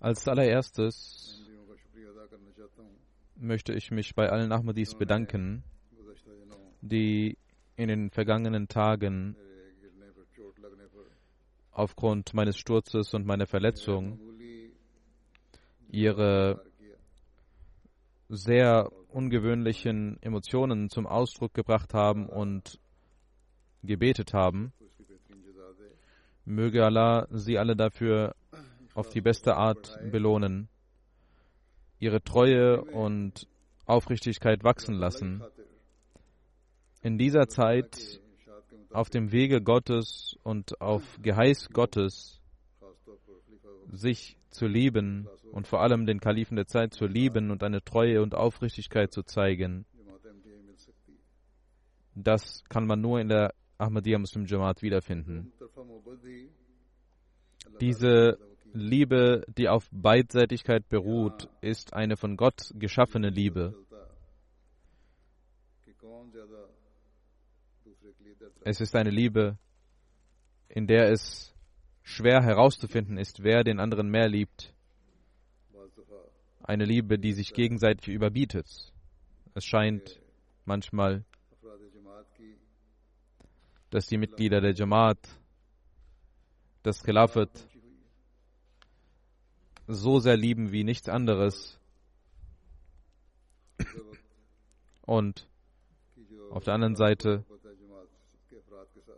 Als allererstes möchte ich mich bei allen Ahmadis bedanken, die in den vergangenen Tagen aufgrund meines Sturzes und meiner Verletzung ihre sehr ungewöhnlichen Emotionen zum Ausdruck gebracht haben und gebetet haben. Möge Allah sie alle dafür auf die beste Art belohnen, ihre Treue und Aufrichtigkeit wachsen lassen. In dieser Zeit auf dem Wege Gottes und auf Geheiß Gottes sich zu lieben und vor allem den Kalifen der Zeit zu lieben und eine Treue und Aufrichtigkeit zu zeigen. Das kann man nur in der Ahmadiyya Muslim Jamaat wiederfinden. Diese Liebe, die auf Beidseitigkeit beruht, ist eine von Gott geschaffene Liebe. Es ist eine Liebe, in der es schwer herauszufinden ist, wer den anderen mehr liebt. Eine Liebe, die sich gegenseitig überbietet. Es scheint manchmal dass die Mitglieder der Jamaat, das Khilafat, so sehr lieben wie nichts anderes. Und auf der anderen Seite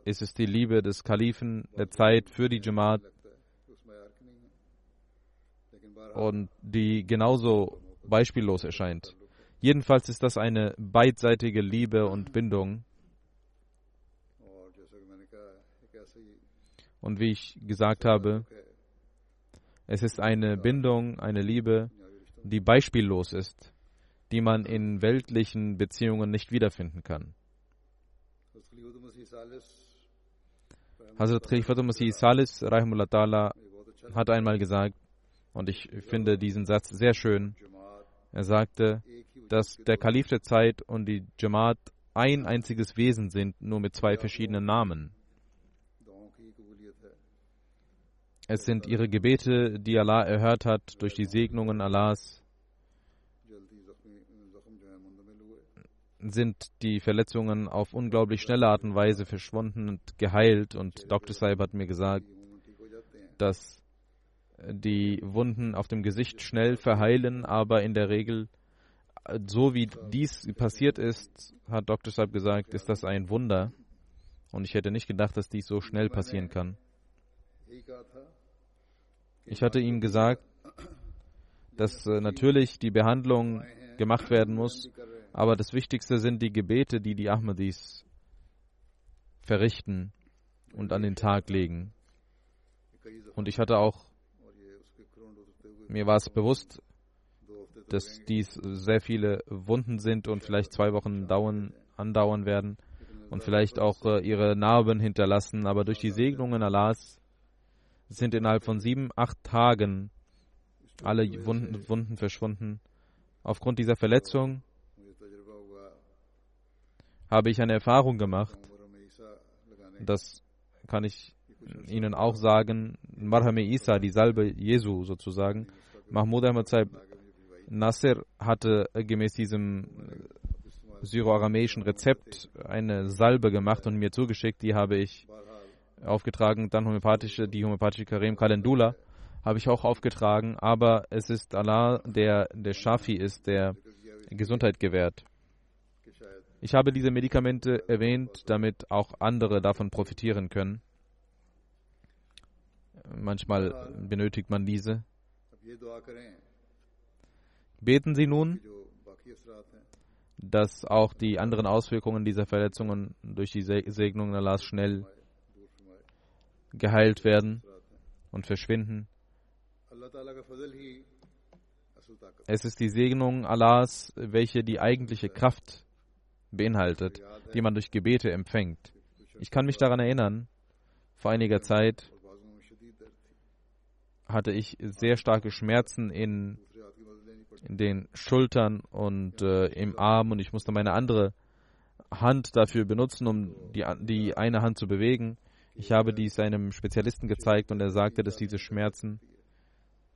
ist es die Liebe des Kalifen der Zeit für die Jamaat und die genauso beispiellos erscheint. Jedenfalls ist das eine beidseitige Liebe und Bindung. Und wie ich gesagt habe, es ist eine Bindung, eine Liebe, die beispiellos ist, die man in weltlichen Beziehungen nicht wiederfinden kann. Hazrat Khalifatul Masih Salis hat einmal gesagt, und ich finde diesen Satz sehr schön, er sagte, dass der Kalif der Zeit und die Jamaat ein einziges Wesen sind, nur mit zwei verschiedenen Namen. Es sind ihre Gebete, die Allah erhört hat durch die Segnungen Allahs. Sind die Verletzungen auf unglaublich schnelle Art und Weise verschwunden und geheilt? Und Dr. Saib hat mir gesagt, dass die Wunden auf dem Gesicht schnell verheilen, aber in der Regel, so wie dies passiert ist, hat Dr. Saib gesagt, ist das ein Wunder. Und ich hätte nicht gedacht, dass dies so schnell passieren kann. Ich hatte ihm gesagt, dass äh, natürlich die Behandlung gemacht werden muss, aber das Wichtigste sind die Gebete, die die Ahmadis verrichten und an den Tag legen. Und ich hatte auch, mir war es bewusst, dass dies sehr viele Wunden sind und vielleicht zwei Wochen dauern, andauern werden und vielleicht auch äh, ihre Narben hinterlassen, aber durch die Segnungen Allahs sind innerhalb von sieben, acht Tagen alle Wunden, Wunden verschwunden. Aufgrund dieser Verletzung habe ich eine Erfahrung gemacht. Das kann ich Ihnen auch sagen. Marhame Isa, die Salbe Jesu sozusagen. Mahmoud Ahmad Saib Nasser hatte gemäß diesem äh, syroaramäischen Rezept eine Salbe gemacht und mir zugeschickt. Die habe ich aufgetragen, dann homöopathische, die homöopathische Karem Kalendula habe ich auch aufgetragen, aber es ist Allah, der der Shafi ist, der Gesundheit gewährt. Ich habe diese Medikamente erwähnt, damit auch andere davon profitieren können. Manchmal benötigt man diese. Beten Sie nun, dass auch die anderen Auswirkungen dieser Verletzungen durch die Segnung Allahs schnell geheilt werden und verschwinden. Es ist die Segnung Allahs, welche die eigentliche Kraft beinhaltet, die man durch Gebete empfängt. Ich kann mich daran erinnern, vor einiger Zeit hatte ich sehr starke Schmerzen in, in den Schultern und äh, im Arm und ich musste meine andere Hand dafür benutzen, um die, die eine Hand zu bewegen. Ich habe dies einem Spezialisten gezeigt und er sagte, dass diese Schmerzen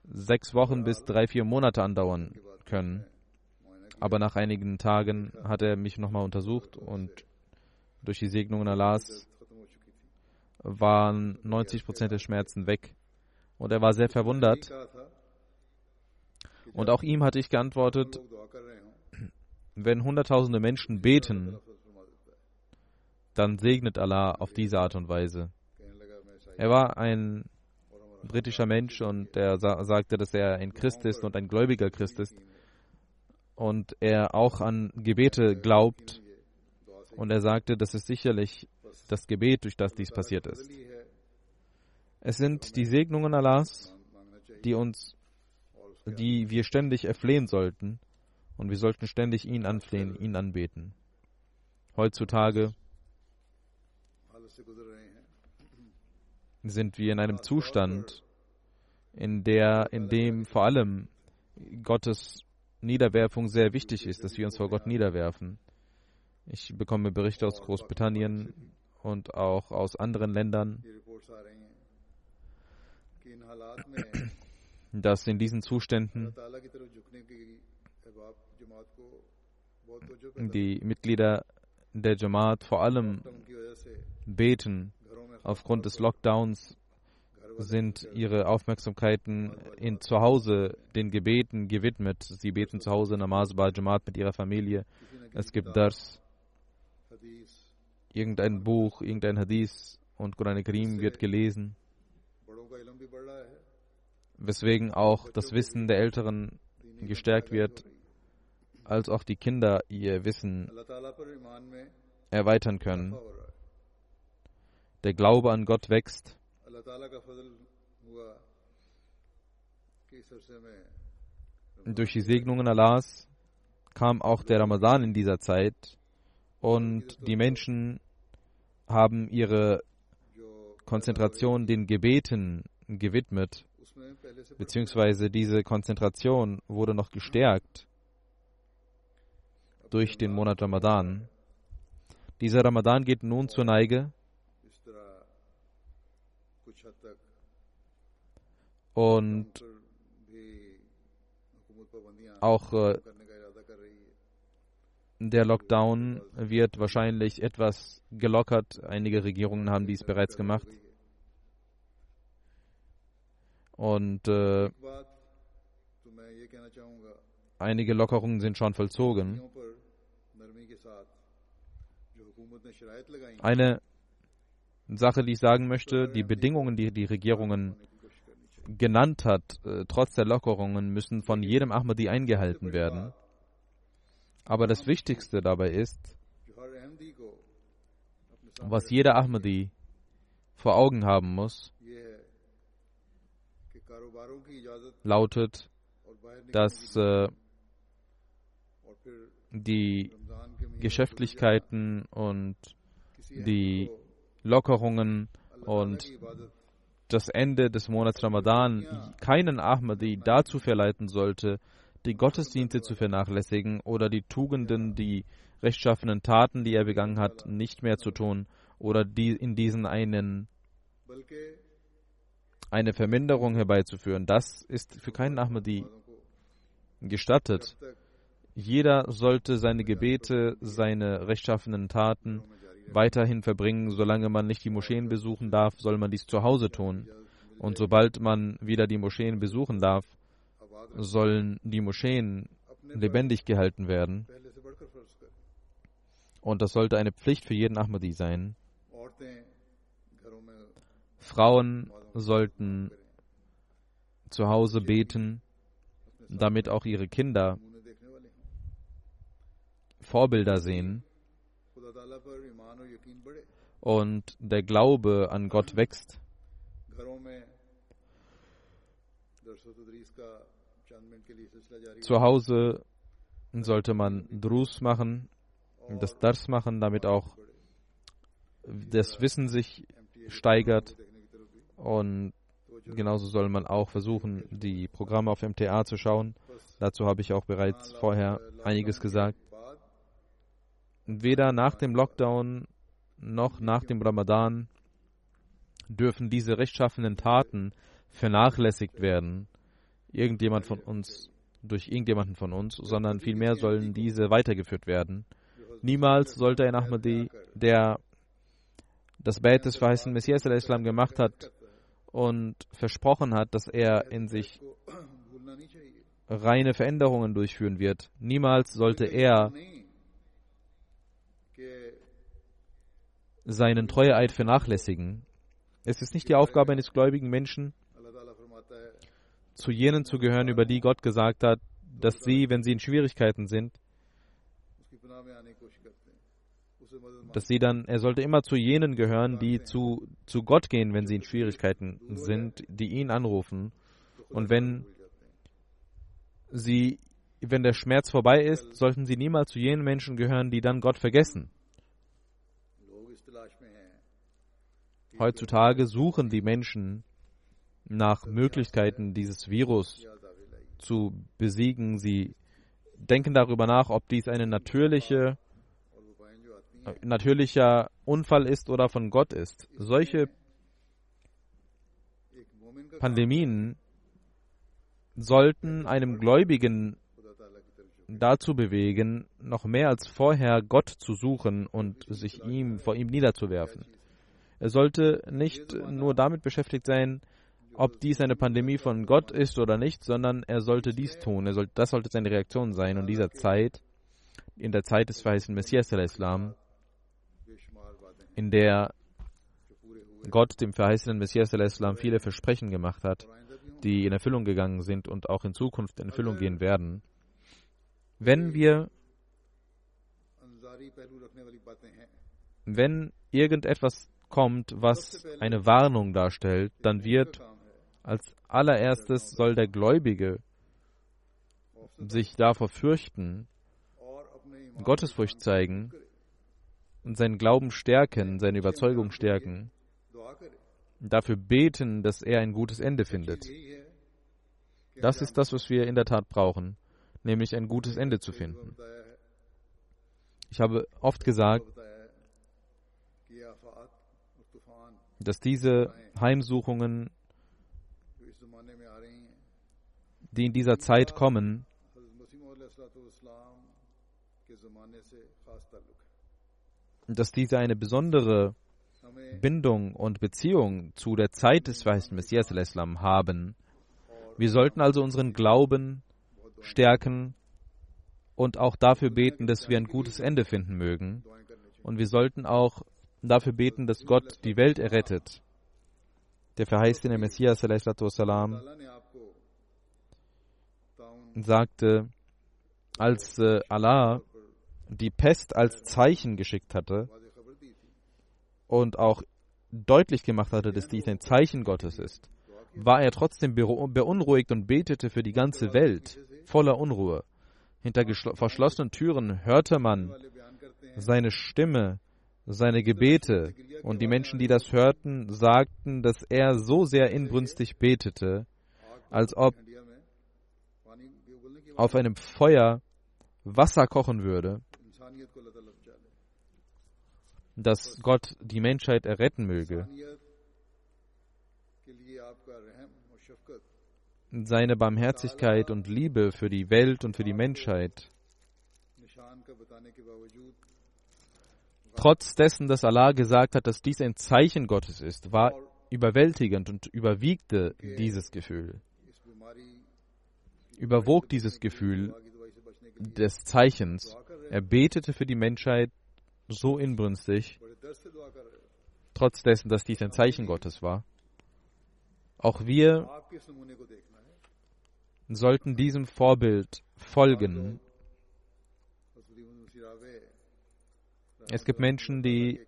sechs Wochen bis drei, vier Monate andauern können. Aber nach einigen Tagen hat er mich nochmal untersucht und durch die Segnungen Allahs waren 90 Prozent der Schmerzen weg. Und er war sehr verwundert. Und auch ihm hatte ich geantwortet, wenn Hunderttausende Menschen beten, dann segnet Allah auf diese Art und Weise. Er war ein britischer Mensch und er sa sagte, dass er ein Christ ist und ein gläubiger Christ ist und er auch an Gebete glaubt und er sagte, das ist sicherlich das Gebet, durch das dies passiert ist. Es sind die Segnungen Allahs, die uns, die wir ständig erflehen sollten und wir sollten ständig ihn anflehen, ihn anbeten. Heutzutage sind wir in einem Zustand, in, der, in dem vor allem Gottes Niederwerfung sehr wichtig ist, dass wir uns vor Gott niederwerfen. Ich bekomme Berichte aus Großbritannien und auch aus anderen Ländern, dass in diesen Zuständen die Mitglieder der Jamaat vor allem beten. Aufgrund des Lockdowns sind ihre Aufmerksamkeiten in, zu Hause den Gebeten gewidmet. Sie beten zu Hause Namaz bei Jamaat mit ihrer Familie. Es gibt das, irgendein Buch, irgendein Hadith und Quran Karim wird gelesen. Weswegen auch das Wissen der Älteren gestärkt wird, als auch die Kinder ihr Wissen erweitern können der Glaube an Gott wächst. Durch die Segnungen Allahs kam auch der Ramadan in dieser Zeit und die Menschen haben ihre Konzentration den Gebeten gewidmet, beziehungsweise diese Konzentration wurde noch gestärkt durch den Monat Ramadan. Dieser Ramadan geht nun zur Neige und auch äh, der Lockdown wird wahrscheinlich etwas gelockert. Einige Regierungen haben dies bereits gemacht. Und äh, einige Lockerungen sind schon vollzogen. Eine Sache, die ich sagen möchte, die Bedingungen, die die Regierungen genannt hat, äh, trotz der Lockerungen, müssen von jedem Ahmadi eingehalten werden. Aber das Wichtigste dabei ist, was jeder Ahmadi vor Augen haben muss, lautet, dass äh, die Geschäftlichkeiten und die Lockerungen und das Ende des Monats Ramadan keinen Ahmadi dazu verleiten sollte, die Gottesdienste zu vernachlässigen oder die Tugenden, die rechtschaffenen Taten, die er begangen hat, nicht mehr zu tun oder die in diesen einen eine Verminderung herbeizuführen. Das ist für keinen Ahmadi gestattet. Jeder sollte seine Gebete, seine rechtschaffenen Taten, weiterhin verbringen. Solange man nicht die Moscheen besuchen darf, soll man dies zu Hause tun. Und sobald man wieder die Moscheen besuchen darf, sollen die Moscheen lebendig gehalten werden. Und das sollte eine Pflicht für jeden Ahmadi sein. Frauen sollten zu Hause beten, damit auch ihre Kinder Vorbilder sehen und der Glaube an Gott wächst. Zu Hause sollte man Drus machen, das Dars machen, damit auch das Wissen sich steigert. Und genauso soll man auch versuchen, die Programme auf MTA zu schauen. Dazu habe ich auch bereits vorher einiges gesagt. Weder nach dem Lockdown noch nach dem Ramadan dürfen diese rechtschaffenen Taten vernachlässigt werden. Irgendjemand von uns, durch irgendjemanden von uns, sondern vielmehr sollen diese weitergeführt werden. Niemals sollte ein Ahmadi, der das Bett des verheißten Messias der Islam gemacht hat und versprochen hat, dass er in sich reine Veränderungen durchführen wird, niemals sollte er seinen Treueeid vernachlässigen. Es ist nicht die Aufgabe eines gläubigen Menschen, zu jenen zu gehören, über die Gott gesagt hat, dass sie, wenn sie in Schwierigkeiten sind, dass sie dann, er sollte immer zu jenen gehören, die zu, zu Gott gehen, wenn sie in Schwierigkeiten sind, die ihn anrufen. Und wenn sie, wenn der Schmerz vorbei ist, sollten sie niemals zu jenen Menschen gehören, die dann Gott vergessen. Heutzutage suchen die Menschen nach Möglichkeiten, dieses Virus zu besiegen. Sie denken darüber nach, ob dies ein natürliche, natürlicher Unfall ist oder von Gott ist. Solche Pandemien sollten einem Gläubigen dazu bewegen, noch mehr als vorher Gott zu suchen und sich ihm vor ihm niederzuwerfen. Er sollte nicht nur damit beschäftigt sein, ob dies eine Pandemie von Gott ist oder nicht, sondern er sollte dies tun. Er sollte, das sollte seine Reaktion sein. Und dieser Zeit, in der Zeit des verheißenen Messias al-Islam, in der Gott dem verheißenen Messias al-Islam viele Versprechen gemacht hat, die in Erfüllung gegangen sind und auch in Zukunft in Erfüllung gehen werden. Wenn wir, wenn irgendetwas kommt, was eine Warnung darstellt, dann wird als allererstes soll der Gläubige sich davor fürchten, Gottesfurcht zeigen und seinen Glauben stärken, seine Überzeugung stärken, dafür beten, dass er ein gutes Ende findet. Das ist das, was wir in der Tat brauchen, nämlich ein gutes Ende zu finden. Ich habe oft gesagt, dass diese Heimsuchungen, die in dieser Zeit kommen, dass diese eine besondere Bindung und Beziehung zu der Zeit des Weißen Messias haben. Wir sollten also unseren Glauben stärken und auch dafür beten, dass wir ein gutes Ende finden mögen. Und wir sollten auch und dafür beten, dass Gott die Welt errettet. Der verheißene Messias والسلام, sagte, als äh, Allah die Pest als Zeichen geschickt hatte und auch deutlich gemacht hatte, dass dies ein Zeichen Gottes ist, war er trotzdem beunruhigt und betete für die ganze Welt voller Unruhe. Hinter verschlossenen Türen hörte man seine Stimme seine Gebete, und die Menschen, die das hörten, sagten, dass er so sehr inbrünstig betete, als ob auf einem Feuer Wasser kochen würde, dass Gott die Menschheit erretten möge. Seine Barmherzigkeit und Liebe für die Welt und für die Menschheit. Trotz dessen, dass Allah gesagt hat, dass dies ein Zeichen Gottes ist, war überwältigend und überwiegte dieses Gefühl. Überwog dieses Gefühl des Zeichens. Er betete für die Menschheit so inbrünstig, trotz dessen, dass dies ein Zeichen Gottes war. Auch wir sollten diesem Vorbild folgen. Es gibt Menschen, die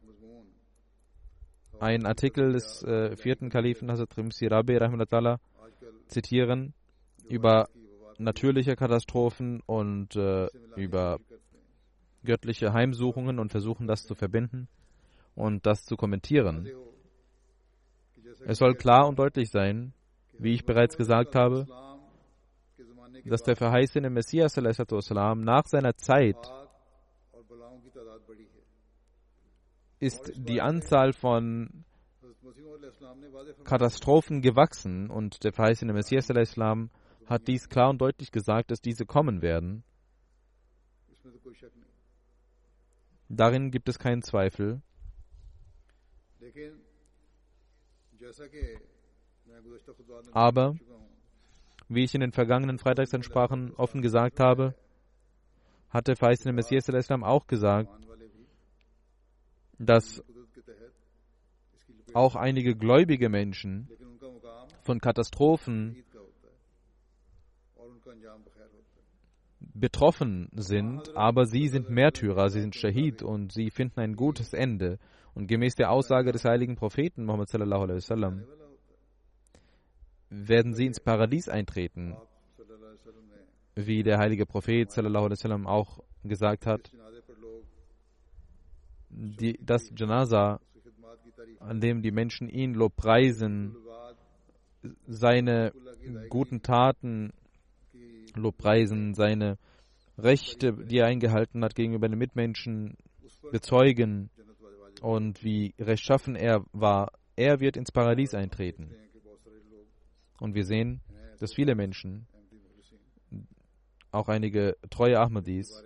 einen Artikel des äh, vierten Kalifen Hazrat Rimsi Rabi zitieren über natürliche Katastrophen und äh, über göttliche Heimsuchungen und versuchen das zu verbinden und das zu kommentieren. Es soll klar und deutlich sein, wie ich bereits gesagt habe, dass der verheißene Messias nach seiner Zeit ist die Anzahl von Katastrophen gewachsen und der verheißene Messias hat dies klar und deutlich gesagt, dass diese kommen werden. Darin gibt es keinen Zweifel. Aber, wie ich in den vergangenen Freitagsansprachen offen gesagt habe, hat der verheißene Messias Islam auch gesagt, dass auch einige gläubige Menschen von Katastrophen betroffen sind, aber sie sind Märtyrer, sie sind Shahid und sie finden ein gutes Ende. Und gemäß der Aussage des heiligen Propheten Muhammad sallallahu alaihi wasallam werden sie ins Paradies eintreten, wie der heilige Prophet sallallahu alaihi wasallam auch gesagt hat. Die, das Janaza, an dem die Menschen ihn lobpreisen, seine guten Taten lobpreisen, seine Rechte, die er eingehalten hat gegenüber den Mitmenschen, bezeugen und wie rechtschaffen er war. Er wird ins Paradies eintreten. Und wir sehen, dass viele Menschen, auch einige treue Ahmadis,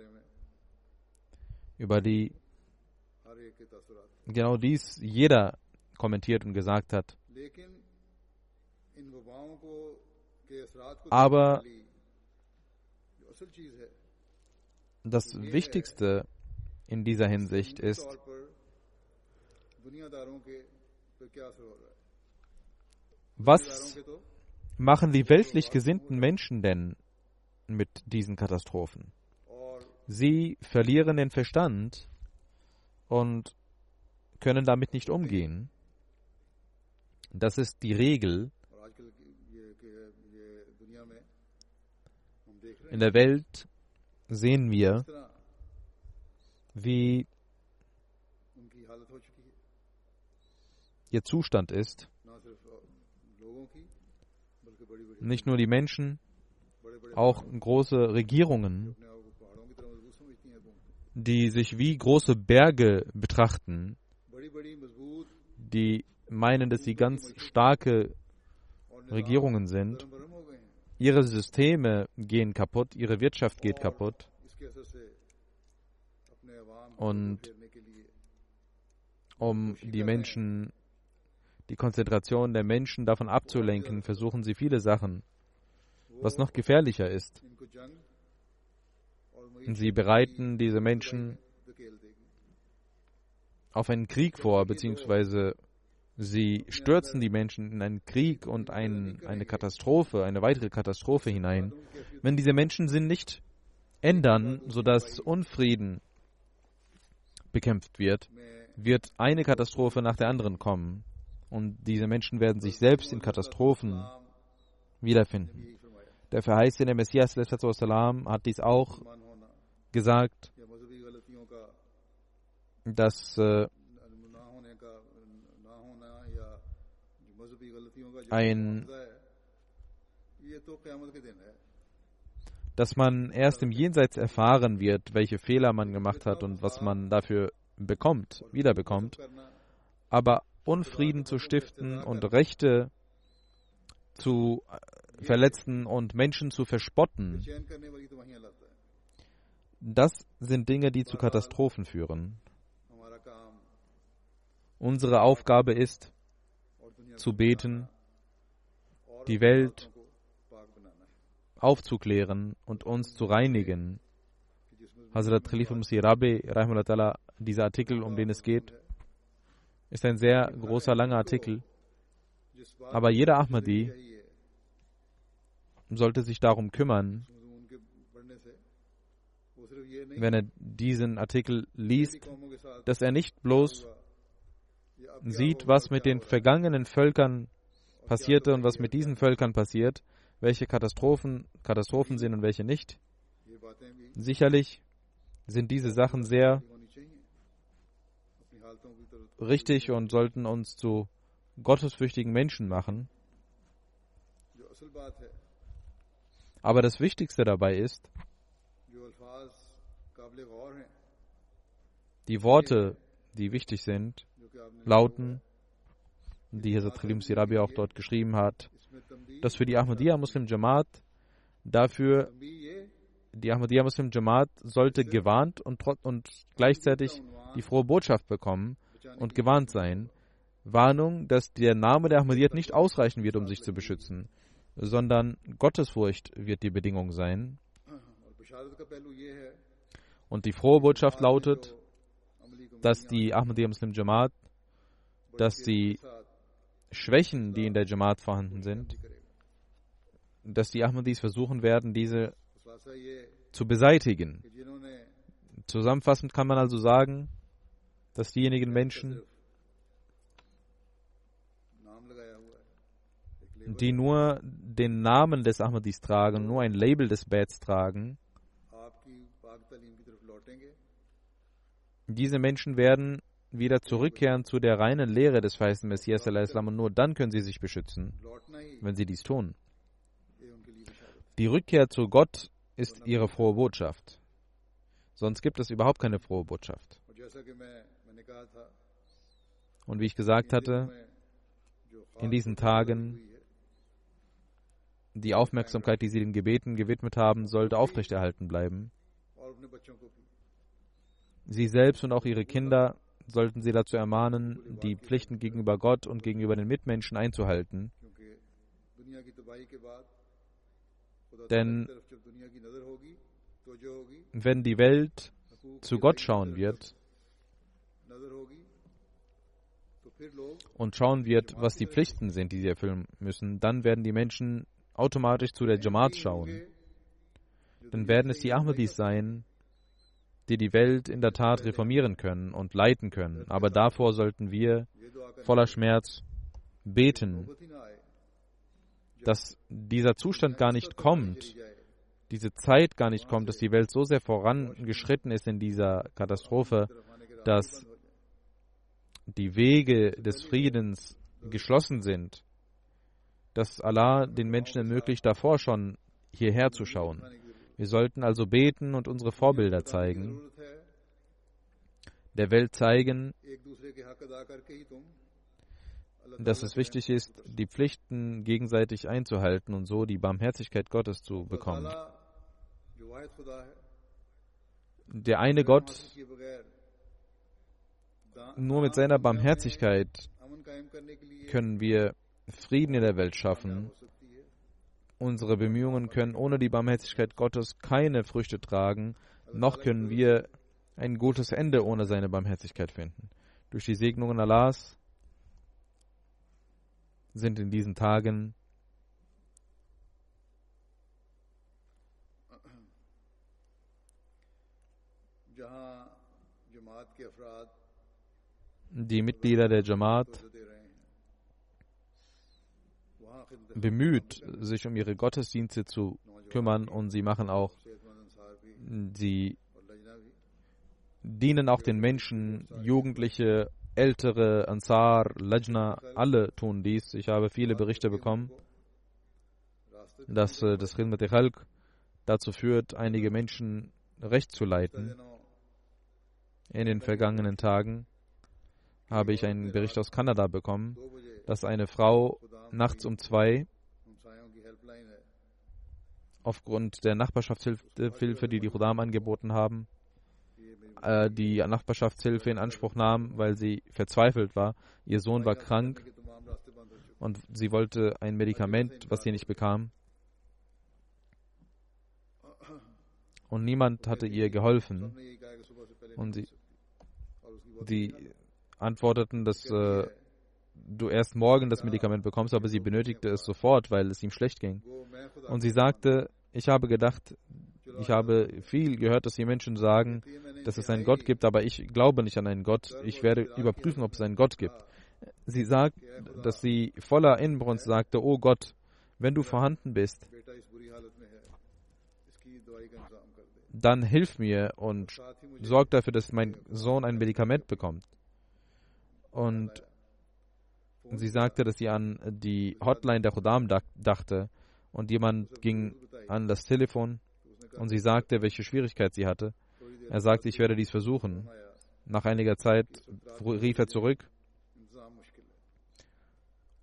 über die genau dies jeder kommentiert und gesagt hat. Aber das Wichtigste in dieser Hinsicht ist, was machen die weltlich gesinnten Menschen denn mit diesen Katastrophen? Sie verlieren den Verstand und können damit nicht umgehen. Das ist die Regel In der Welt sehen wir, wie ihr Zustand ist. Nicht nur die Menschen, auch große Regierungen, die sich wie große Berge betrachten, die meinen, dass sie ganz starke Regierungen sind Ihre Systeme gehen kaputt, ihre Wirtschaft geht kaputt. Und um die Menschen, die Konzentration der Menschen davon abzulenken, versuchen sie viele Sachen, was noch gefährlicher ist. Sie bereiten diese Menschen auf einen Krieg vor, beziehungsweise sie stürzen die Menschen in einen Krieg und ein, eine Katastrophe, eine weitere Katastrophe hinein. Wenn diese Menschen sind nicht ändern, sodass Unfrieden bekämpft wird, wird eine Katastrophe nach der anderen kommen. Und diese Menschen werden sich selbst in Katastrophen wiederfinden. Der verheißene Messias hat dies auch gesagt dass äh, ein dass man erst im Jenseits erfahren wird, welche Fehler man gemacht hat und was man dafür bekommt, wiederbekommt. Aber Unfrieden zu stiften und Rechte zu äh, verletzen und Menschen zu verspotten, das sind Dinge, die zu Katastrophen führen. Unsere Aufgabe ist, zu beten, die Welt aufzuklären und uns zu reinigen. Hazrat Khalifa Musi Rabbi, dieser Artikel, um den es geht, ist ein sehr großer, langer Artikel. Aber jeder Ahmadi sollte sich darum kümmern, wenn er diesen Artikel liest, dass er nicht bloß sieht, was mit den vergangenen Völkern passierte und was mit diesen Völkern passiert, welche Katastrophen Katastrophen sind und welche nicht. Sicherlich sind diese Sachen sehr richtig und sollten uns zu gottesfürchtigen Menschen machen. Aber das Wichtigste dabei ist, die Worte, die wichtig sind, lauten, die Hazrat Khalim Sirabi auch dort geschrieben hat, dass für die Ahmadiyya Muslim Jamaat dafür die Ahmadiyya Muslim Jamaat sollte gewarnt und, und gleichzeitig die frohe Botschaft bekommen und gewarnt sein. Warnung, dass der Name der Ahmadiyya nicht ausreichen wird, um sich zu beschützen, sondern Gottesfurcht wird die Bedingung sein. Und die frohe Botschaft lautet, dass die Ahmadiyya Muslim Jamaat dass die Schwächen, die in der Jamaat vorhanden sind, dass die Ahmadis versuchen werden, diese zu beseitigen. Zusammenfassend kann man also sagen, dass diejenigen Menschen, die nur den Namen des Ahmadis tragen, nur ein Label des Bats tragen, diese Menschen werden wieder zurückkehren zu der reinen Lehre des verheißten Messias und nur dann können sie sich beschützen, wenn sie dies tun. Die Rückkehr zu Gott ist ihre frohe Botschaft. Sonst gibt es überhaupt keine frohe Botschaft. Und wie ich gesagt hatte, in diesen Tagen die Aufmerksamkeit, die sie den Gebeten gewidmet haben, sollte aufrechterhalten bleiben. Sie selbst und auch ihre Kinder sollten sie dazu ermahnen, die Pflichten gegenüber Gott und gegenüber den Mitmenschen einzuhalten. Denn wenn die Welt zu Gott schauen wird und schauen wird, was die Pflichten sind, die sie erfüllen müssen, dann werden die Menschen automatisch zu der Jamaat schauen. Dann werden es die Ahmadis sein, die die Welt in der Tat reformieren können und leiten können. Aber davor sollten wir voller Schmerz beten, dass dieser Zustand gar nicht kommt, diese Zeit gar nicht kommt, dass die Welt so sehr vorangeschritten ist in dieser Katastrophe, dass die Wege des Friedens geschlossen sind, dass Allah den Menschen ermöglicht, davor schon hierher zu schauen. Wir sollten also beten und unsere Vorbilder zeigen, der Welt zeigen, dass es wichtig ist, die Pflichten gegenseitig einzuhalten und so die Barmherzigkeit Gottes zu bekommen. Der eine Gott nur mit seiner Barmherzigkeit können wir Frieden in der Welt schaffen Unsere Bemühungen können ohne die Barmherzigkeit Gottes keine Früchte tragen, noch können wir ein gutes Ende ohne seine Barmherzigkeit finden. Durch die Segnungen Allahs sind in diesen Tagen die Mitglieder der Jamaat bemüht, sich um ihre Gottesdienste zu kümmern und sie machen auch, sie dienen auch den Menschen, Jugendliche, Ältere, Ansar, Lajna, alle tun dies. Ich habe viele Berichte bekommen, dass äh, das Khidmat Khalq dazu führt, einige Menschen recht zu leiten. In den vergangenen Tagen habe ich einen Bericht aus Kanada bekommen, dass eine Frau nachts um zwei aufgrund der Nachbarschaftshilfe, die die Khudam angeboten haben, äh, die Nachbarschaftshilfe in Anspruch nahm, weil sie verzweifelt war. Ihr Sohn war krank und sie wollte ein Medikament, was sie nicht bekam. Und niemand hatte ihr geholfen. Und sie, sie antworteten, dass äh, du erst morgen das Medikament bekommst, aber sie benötigte es sofort, weil es ihm schlecht ging. Und sie sagte, ich habe gedacht, ich habe viel gehört, dass die Menschen sagen, dass es einen Gott gibt, aber ich glaube nicht an einen Gott. Ich werde überprüfen, ob es einen Gott gibt. Sie sagt, dass sie voller Inbrunst sagte, oh Gott, wenn du vorhanden bist, dann hilf mir und sorg dafür, dass mein Sohn ein Medikament bekommt. Und Sie sagte, dass sie an die Hotline der Khudam dachte und jemand ging an das Telefon und sie sagte, welche Schwierigkeit sie hatte. Er sagte, ich werde dies versuchen. Nach einiger Zeit rief er zurück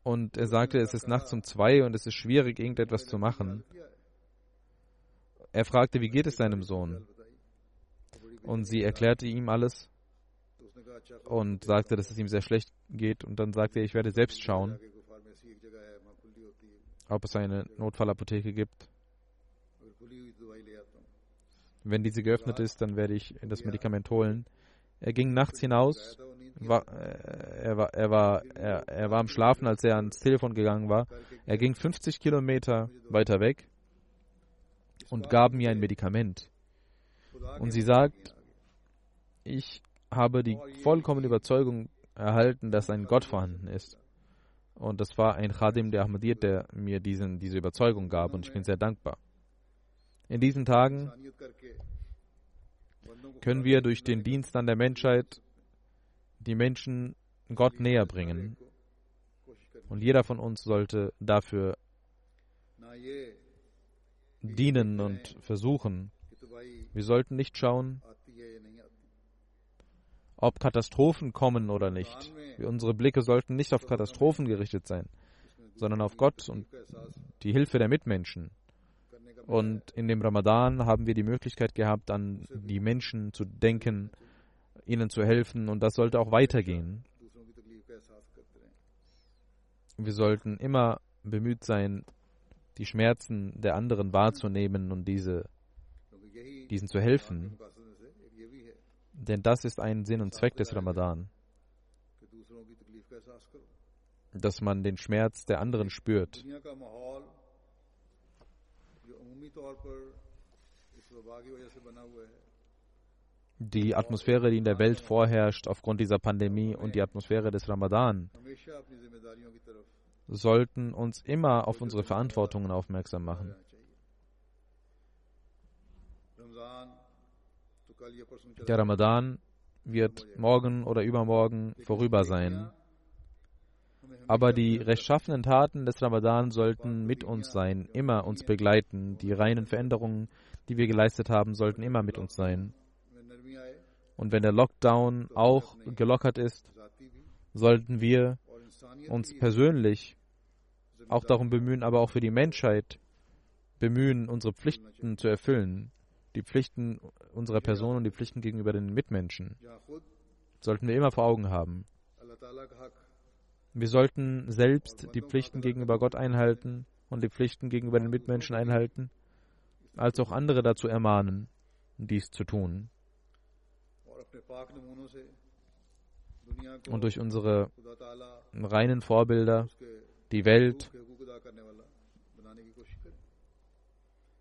und er sagte, es ist nachts um zwei und es ist schwierig, irgendetwas zu machen. Er fragte, wie geht es deinem Sohn? Und sie erklärte ihm alles und sagte, dass es ihm sehr schlecht geht. Und dann sagte er, ich werde selbst schauen, ob es eine Notfallapotheke gibt. Wenn diese geöffnet ist, dann werde ich das Medikament holen. Er ging nachts hinaus. War, äh, er, war, er, war, er, er war am Schlafen, als er ans Telefon gegangen war. Er ging 50 Kilometer weiter weg und gab mir ein Medikament. Und sie sagt, ich habe die vollkommene Überzeugung erhalten, dass ein Gott vorhanden ist. Und das war ein Khadim der Ahmadiyyat, der mir diesen, diese Überzeugung gab und ich bin sehr dankbar. In diesen Tagen können wir durch den Dienst an der Menschheit die Menschen Gott näher bringen. Und jeder von uns sollte dafür dienen und versuchen. Wir sollten nicht schauen, ob Katastrophen kommen oder nicht. Unsere Blicke sollten nicht auf Katastrophen gerichtet sein, sondern auf Gott und die Hilfe der Mitmenschen. Und in dem Ramadan haben wir die Möglichkeit gehabt, an die Menschen zu denken, ihnen zu helfen und das sollte auch weitergehen. Wir sollten immer bemüht sein, die Schmerzen der anderen wahrzunehmen und diese, diesen zu helfen. Denn das ist ein Sinn und Zweck des Ramadan, dass man den Schmerz der anderen spürt. Die Atmosphäre, die in der Welt vorherrscht aufgrund dieser Pandemie und die Atmosphäre des Ramadan, sollten uns immer auf unsere Verantwortungen aufmerksam machen. Der Ramadan wird morgen oder übermorgen vorüber sein. Aber die rechtschaffenen Taten des Ramadan sollten mit uns sein, immer uns begleiten. Die reinen Veränderungen, die wir geleistet haben, sollten immer mit uns sein. Und wenn der Lockdown auch gelockert ist, sollten wir uns persönlich auch darum bemühen, aber auch für die Menschheit bemühen, unsere Pflichten zu erfüllen die Pflichten unserer Person und die Pflichten gegenüber den Mitmenschen sollten wir immer vor Augen haben. Wir sollten selbst die Pflichten gegenüber Gott einhalten und die Pflichten gegenüber den Mitmenschen einhalten, als auch andere dazu ermahnen, dies zu tun. Und durch unsere reinen Vorbilder die Welt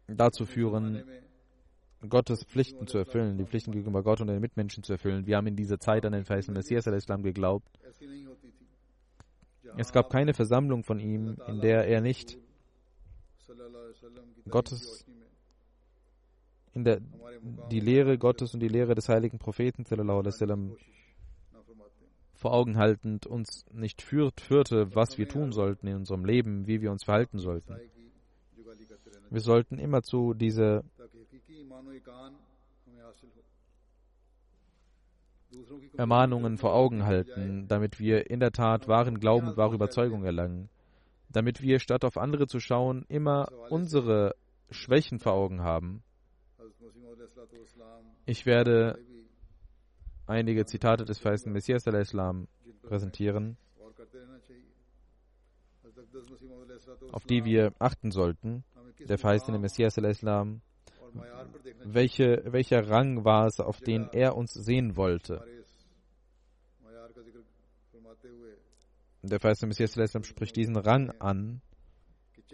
dazu führen, Gottes Pflichten zu erfüllen, die Pflichten gegenüber Gott und den Mitmenschen zu erfüllen. Wir haben in dieser Zeit an den verheißenen Messias al-Islam geglaubt. Es gab keine Versammlung von ihm, in der er nicht Gottes, in der die Lehre Gottes und die Lehre des heiligen Propheten sallam, vor Augen haltend uns nicht führt, führte, was wir tun sollten in unserem Leben, wie wir uns verhalten sollten. Wir sollten immerzu diese Ermahnungen vor Augen halten, damit wir in der Tat wahren Glauben und wahre Überzeugung erlangen, damit wir statt auf andere zu schauen, immer unsere Schwächen vor Augen haben. Ich werde einige Zitate des feisten Messias al-Islam präsentieren, auf die wir achten sollten. Der verheißene Messias al-Islam welche, welcher Rang war es, auf den er uns sehen wollte. Der verheißene Messias spricht diesen Rang an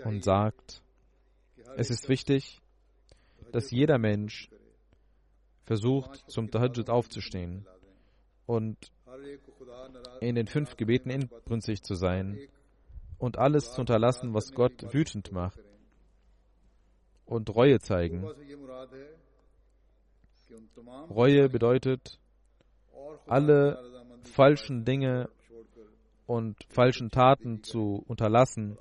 und sagt, es ist wichtig, dass jeder Mensch versucht, zum Tahajjud aufzustehen und in den fünf Gebeten inbrünstig zu sein und alles zu unterlassen, was Gott wütend macht und Reue zeigen. Reue bedeutet, alle falschen Dinge und falschen Taten zu unterlassen,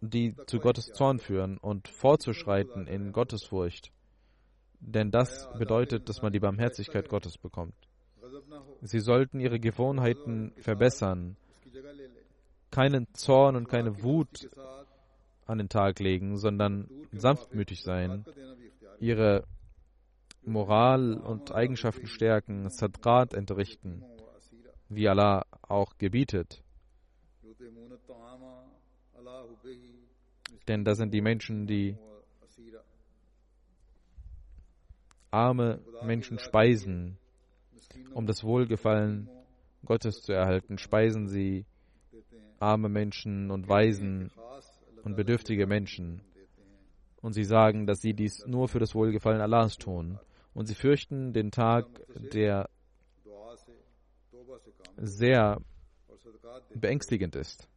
die zu Gottes Zorn führen und vorzuschreiten in Gottesfurcht. Denn das bedeutet, dass man die Barmherzigkeit Gottes bekommt. Sie sollten ihre Gewohnheiten verbessern, keinen Zorn und keine Wut an den Tag legen, sondern sanftmütig sein, ihre Moral und Eigenschaften stärken, Sadrat entrichten, wie Allah auch gebietet. Denn da sind die Menschen, die arme Menschen speisen, um das Wohlgefallen Gottes zu erhalten, speisen sie arme Menschen und Waisen und bedürftige Menschen. Und sie sagen, dass sie dies nur für das Wohlgefallen Allahs tun. Und sie fürchten den Tag, der sehr beängstigend ist.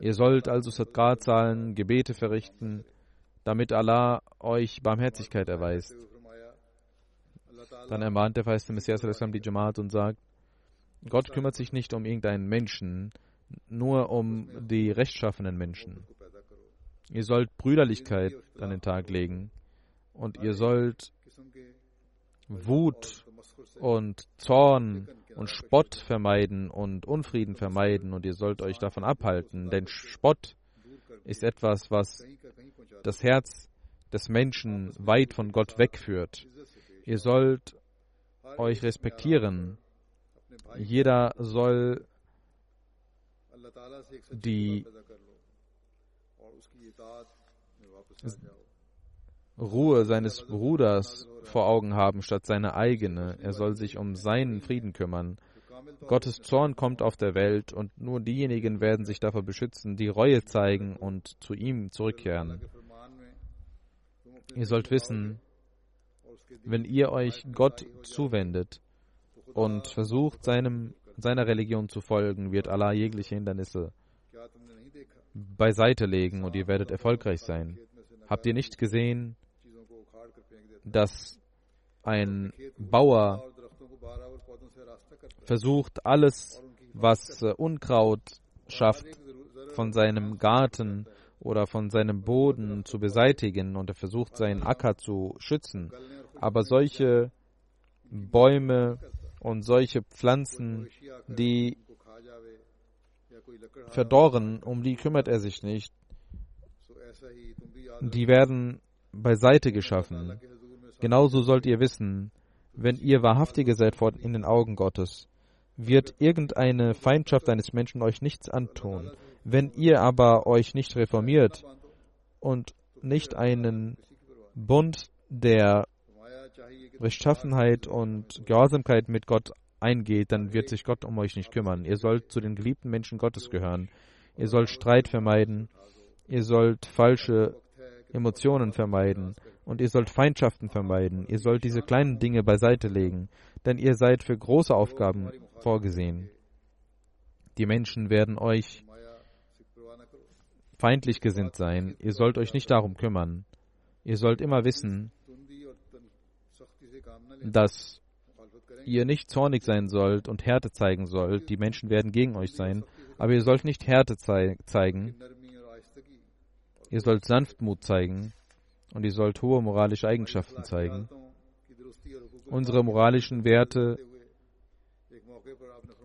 Ihr sollt also Sadqat zahlen, Gebete verrichten, damit Allah euch Barmherzigkeit erweist. Dann ermahnt der feiste Messias die Jamaat und sagt, Gott kümmert sich nicht um irgendeinen Menschen, nur um die rechtschaffenen Menschen. Ihr sollt Brüderlichkeit an den Tag legen und ihr sollt Wut und Zorn und Spott vermeiden und Unfrieden vermeiden und ihr sollt euch davon abhalten, denn Spott ist etwas, was das Herz des Menschen weit von Gott wegführt. Ihr sollt euch respektieren. Jeder soll die Ruhe seines Bruders vor Augen haben statt seine eigene. Er soll sich um seinen Frieden kümmern. Gottes Zorn kommt auf der Welt und nur diejenigen werden sich davor beschützen, die Reue zeigen und zu ihm zurückkehren. Ihr sollt wissen, wenn ihr euch Gott zuwendet und versucht, seinem, seiner Religion zu folgen, wird Allah jegliche Hindernisse beiseite legen und ihr werdet erfolgreich sein. Habt ihr nicht gesehen, dass ein Bauer versucht, alles, was äh, Unkraut schafft, von seinem Garten oder von seinem Boden zu beseitigen und er versucht, seinen Acker zu schützen. Aber solche Bäume und solche Pflanzen, die verdorren, um die kümmert er sich nicht. Die werden beiseite geschaffen. Genauso sollt ihr wissen, wenn ihr Wahrhaftige seid vor in den Augen Gottes, wird irgendeine Feindschaft eines Menschen euch nichts antun. Wenn ihr aber euch nicht reformiert und nicht einen Bund der Rechtschaffenheit und Gehorsamkeit mit Gott eingeht, dann wird sich Gott um euch nicht kümmern. Ihr sollt zu den geliebten Menschen Gottes gehören. Ihr sollt Streit vermeiden. Ihr sollt falsche Emotionen vermeiden. Und ihr sollt Feindschaften vermeiden. Ihr sollt diese kleinen Dinge beiseite legen, denn ihr seid für große Aufgaben vorgesehen. Die Menschen werden euch feindlich gesinnt sein. Ihr sollt euch nicht darum kümmern. Ihr sollt immer wissen, dass ihr nicht zornig sein sollt und Härte zeigen sollt. Die Menschen werden gegen euch sein. Aber ihr sollt nicht Härte zei zeigen. Ihr sollt Sanftmut zeigen. Und ihr sollt hohe moralische Eigenschaften zeigen. Unsere moralischen Werte,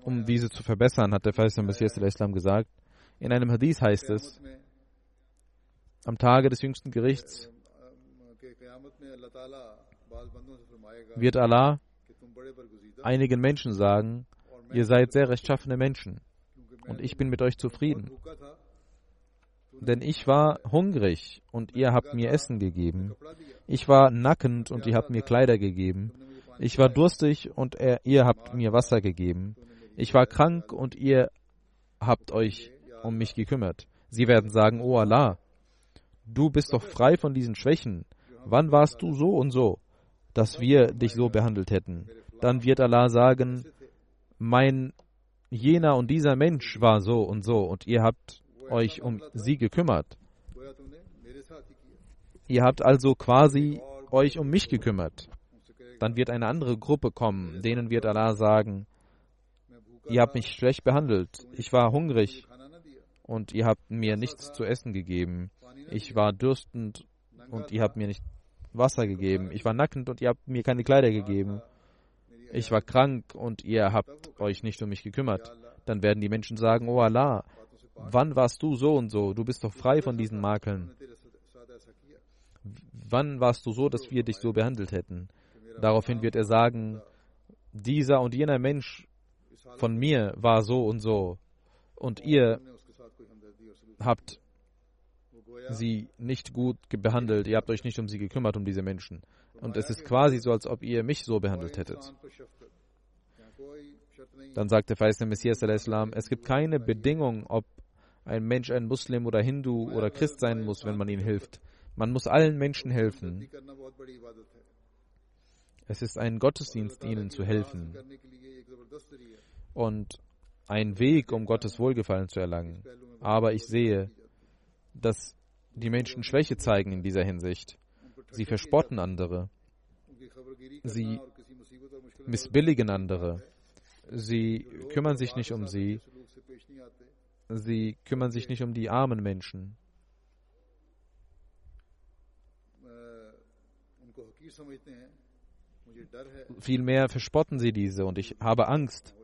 um diese zu verbessern, hat der Feist Messias Islam gesagt. In einem Hadith heißt es, am Tage des jüngsten Gerichts wird Allah einigen Menschen sagen, ihr seid sehr rechtschaffene Menschen und ich bin mit euch zufrieden. Denn ich war hungrig und ihr habt mir Essen gegeben. Ich war nackend und ihr habt mir Kleider gegeben. Ich war durstig und er, ihr habt mir Wasser gegeben. Ich war krank und ihr habt euch um mich gekümmert. Sie werden sagen, O Allah, du bist doch frei von diesen Schwächen. Wann warst du so und so, dass wir dich so behandelt hätten? Dann wird Allah sagen, mein jener und dieser Mensch war so und so und ihr habt euch um sie gekümmert. Ihr habt also quasi euch um mich gekümmert. Dann wird eine andere Gruppe kommen, denen wird Allah sagen, ihr habt mich schlecht behandelt, ich war hungrig und ihr habt mir nichts zu essen gegeben, ich war dürstend und ihr habt mir nicht Wasser gegeben, ich war nackend und ihr habt mir keine Kleider gegeben, ich war krank und ihr habt euch nicht um mich gekümmert. Dann werden die Menschen sagen, oh Allah, wann warst du so und so, du bist doch frei von diesen Makeln. Wann warst du so, dass wir dich so behandelt hätten? Daraufhin wird er sagen, dieser und jener Mensch von mir war so und so. Und ihr habt sie nicht gut behandelt, ihr habt euch nicht um sie gekümmert, um diese Menschen. Und es ist quasi so, als ob ihr mich so behandelt hättet. Dann Feist der Messias, es gibt keine Bedingung, ob ein Mensch ein Muslim oder Hindu oder Christ sein muss, wenn man ihnen hilft. Man muss allen Menschen helfen. Es ist ein Gottesdienst, ihnen zu helfen. Und ein Weg, um Gottes Wohlgefallen zu erlangen. Aber ich sehe, dass die Menschen Schwäche zeigen in dieser Hinsicht. Sie verspotten andere. Sie missbilligen andere. Sie kümmern sich nicht um sie. Sie kümmern sich nicht um die armen Menschen. Vielmehr verspotten sie diese und ich habe Angst,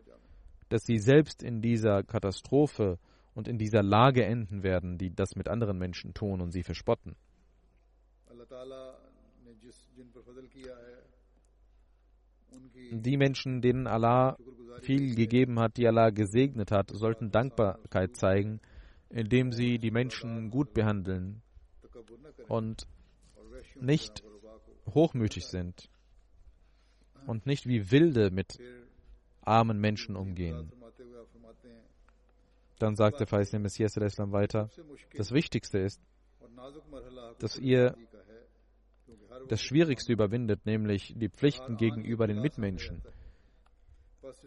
dass sie selbst in dieser Katastrophe und in dieser Lage enden werden, die das mit anderen Menschen tun und sie verspotten. Die Menschen, denen Allah viel gegeben hat, die Allah gesegnet hat, sollten Dankbarkeit zeigen, indem sie die Menschen gut behandeln und nicht hochmütig sind und nicht wie Wilde mit armen Menschen umgehen. Dann sagt der Feist Messias Islam weiter, das Wichtigste ist, dass ihr das Schwierigste überwindet, nämlich die Pflichten gegenüber den Mitmenschen.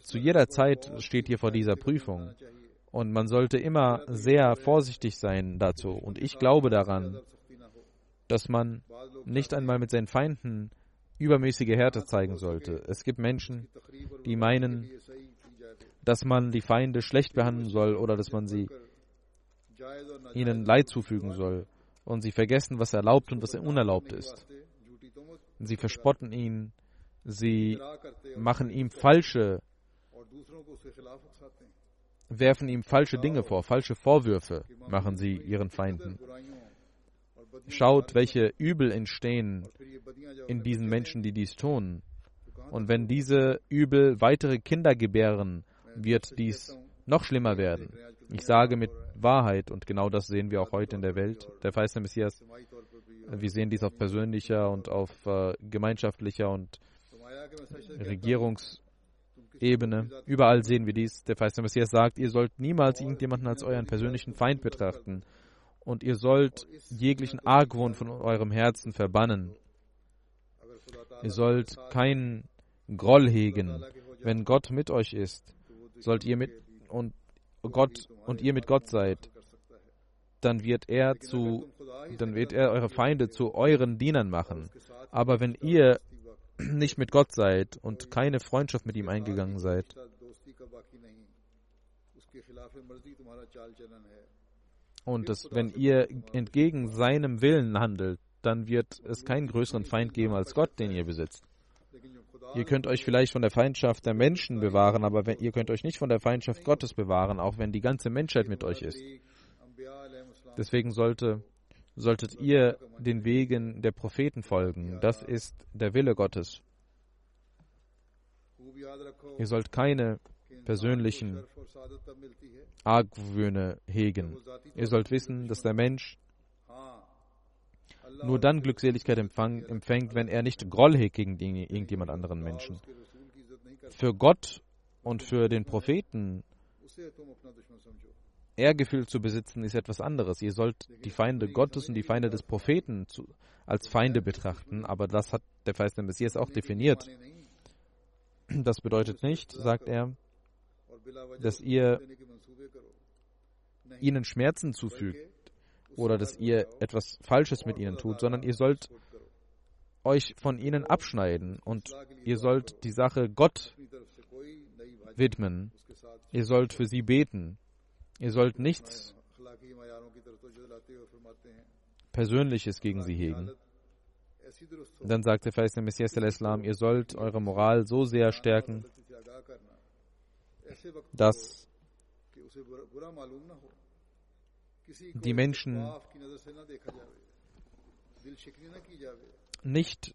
Zu jeder Zeit steht ihr vor dieser Prüfung. Und man sollte immer sehr vorsichtig sein dazu. Und ich glaube daran, dass man nicht einmal mit seinen Feinden übermäßige Härte zeigen sollte. Es gibt Menschen, die meinen, dass man die Feinde schlecht behandeln soll oder dass man sie ihnen Leid zufügen soll. Und sie vergessen, was erlaubt und was unerlaubt ist. Sie verspotten ihn, sie machen ihm falsche, werfen ihm falsche Dinge vor, falsche Vorwürfe machen sie ihren Feinden. Schaut, welche Übel entstehen in diesen Menschen, die dies tun. Und wenn diese Übel weitere Kinder gebären, wird dies noch schlimmer werden. Ich sage mit Wahrheit, und genau das sehen wir auch heute in der Welt, der feiste Messias wir sehen dies auf persönlicher und auf äh, gemeinschaftlicher und Regierungsebene. Überall sehen wir dies. Der Feist Messias sagt, ihr sollt niemals irgendjemanden als euren persönlichen Feind betrachten. Und ihr sollt jeglichen Argwohn von eurem Herzen verbannen. Ihr sollt keinen Groll hegen. Wenn Gott mit euch ist, sollt ihr mit und Gott und ihr mit Gott seid, dann wird er zu, dann wird er eure Feinde zu euren Dienern machen. Aber wenn ihr nicht mit Gott seid und keine Freundschaft mit ihm eingegangen seid, und dass, wenn ihr entgegen seinem Willen handelt, dann wird es keinen größeren Feind geben als Gott, den ihr besitzt. Ihr könnt euch vielleicht von der Feindschaft der Menschen bewahren, aber wenn, ihr könnt euch nicht von der Feindschaft Gottes bewahren, auch wenn die ganze Menschheit mit euch ist. Deswegen sollte, solltet ihr den Wegen der Propheten folgen. Das ist der Wille Gottes. Ihr sollt keine persönlichen Argwöhne hegen. Ihr sollt wissen, dass der Mensch nur dann Glückseligkeit empfängt, wenn er nicht Groll hegt gegen irgendjemand anderen Menschen. Für Gott und für den Propheten Ehrgefühl zu besitzen, ist etwas anderes. Ihr sollt die Feinde Gottes und die Feinde des Propheten zu, als Feinde betrachten, aber das hat der verheißene Messias auch definiert. Das bedeutet nicht, sagt er, dass ihr ihnen Schmerzen zufügt oder dass ihr etwas Falsches mit ihnen tut, sondern ihr sollt euch von ihnen abschneiden und ihr sollt die Sache Gott widmen. Ihr sollt für sie beten. Ihr sollt nichts Persönliches gegen sie hegen. Dann sagte Feist Messias al-Islam, ihr sollt eure Moral so sehr stärken, dass die Menschen nicht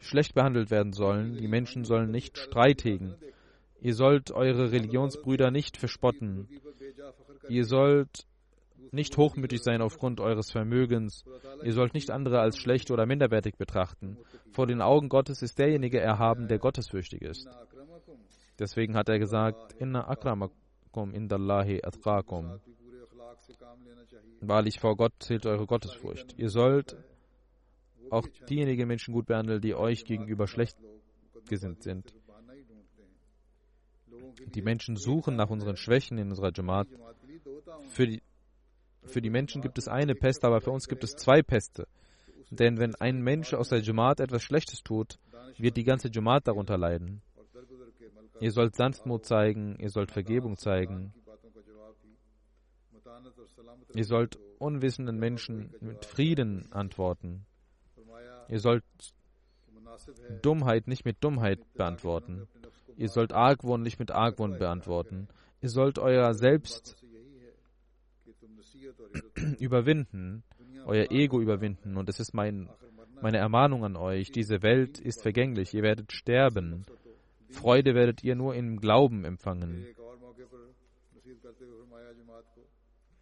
schlecht behandelt werden sollen. Die Menschen sollen nicht Streit hegen. Ihr sollt eure Religionsbrüder nicht verspotten. Ihr sollt nicht hochmütig sein aufgrund eures Vermögens. Ihr sollt nicht andere als schlecht oder minderwertig betrachten. Vor den Augen Gottes ist derjenige erhaben, der gottesfürchtig ist. Deswegen hat er gesagt, Inna akramakum indallahi atqakum. Wahrlich vor Gott zählt eure Gottesfurcht. Ihr sollt auch diejenigen Menschen gut behandeln, die euch gegenüber schlecht gesinnt sind. Die Menschen suchen nach unseren Schwächen in unserer Jamaat. Für die, für die Menschen gibt es eine Pest, aber für uns gibt es zwei Peste. Denn wenn ein Mensch aus der Jamaat etwas Schlechtes tut, wird die ganze Jamaat darunter leiden. Ihr sollt Sanftmut zeigen, ihr sollt Vergebung zeigen. Ihr sollt unwissenden Menschen mit Frieden antworten. Ihr sollt Dummheit nicht mit Dummheit beantworten. Ihr sollt Argwohn nicht mit Argwohn beantworten. Ihr sollt euer Selbst überwinden, euer Ego überwinden. Und es ist mein, meine Ermahnung an euch. Diese Welt ist vergänglich. Ihr werdet sterben. Freude werdet ihr nur im Glauben empfangen.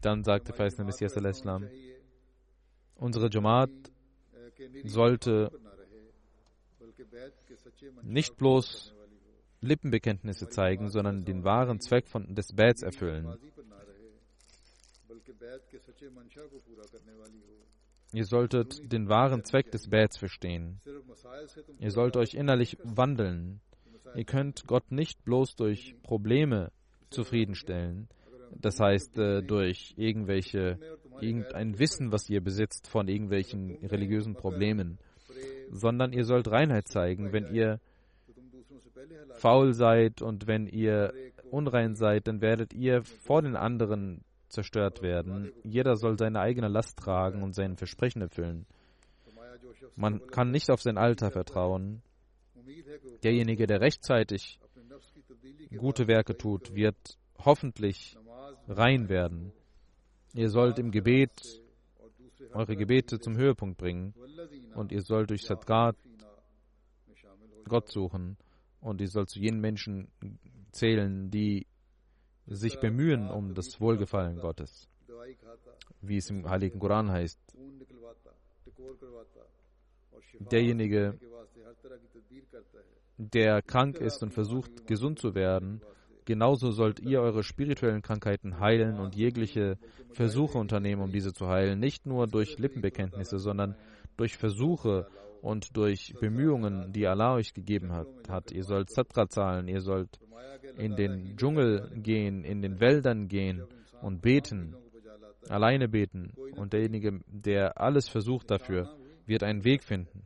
Dann sagte Feisner Messias al-Islam, unsere Jamaat sollte nicht bloß Lippenbekenntnisse zeigen, sondern den wahren Zweck von, des Bats erfüllen. Ihr solltet den wahren Zweck des Bats verstehen. Ihr sollt euch innerlich wandeln. Ihr könnt Gott nicht bloß durch Probleme zufriedenstellen, das heißt äh, durch irgendwelche irgendein Wissen, was ihr besitzt von irgendwelchen religiösen Problemen, sondern ihr sollt Reinheit zeigen, wenn ihr faul seid und wenn ihr unrein seid, dann werdet ihr vor den anderen zerstört werden. Jeder soll seine eigene Last tragen und sein Versprechen erfüllen. Man kann nicht auf sein Alter vertrauen. Derjenige, der rechtzeitig gute Werke tut, wird hoffentlich rein werden. Ihr sollt im Gebet eure Gebete zum Höhepunkt bringen und ihr sollt durch Sadgat Gott suchen und ihr sollt zu jenen Menschen zählen, die sich bemühen um das Wohlgefallen Gottes, wie es im Heiligen Koran heißt. Derjenige, der krank ist und versucht gesund zu werden, genauso sollt ihr eure spirituellen Krankheiten heilen und jegliche Versuche unternehmen, um diese zu heilen, nicht nur durch Lippenbekenntnisse, sondern durch Versuche und durch Bemühungen, die Allah euch gegeben hat. hat. Ihr sollt Sadqa zahlen, ihr sollt in den Dschungel gehen, in den Wäldern gehen und beten, alleine beten. Und derjenige, der alles versucht dafür, wird einen Weg finden.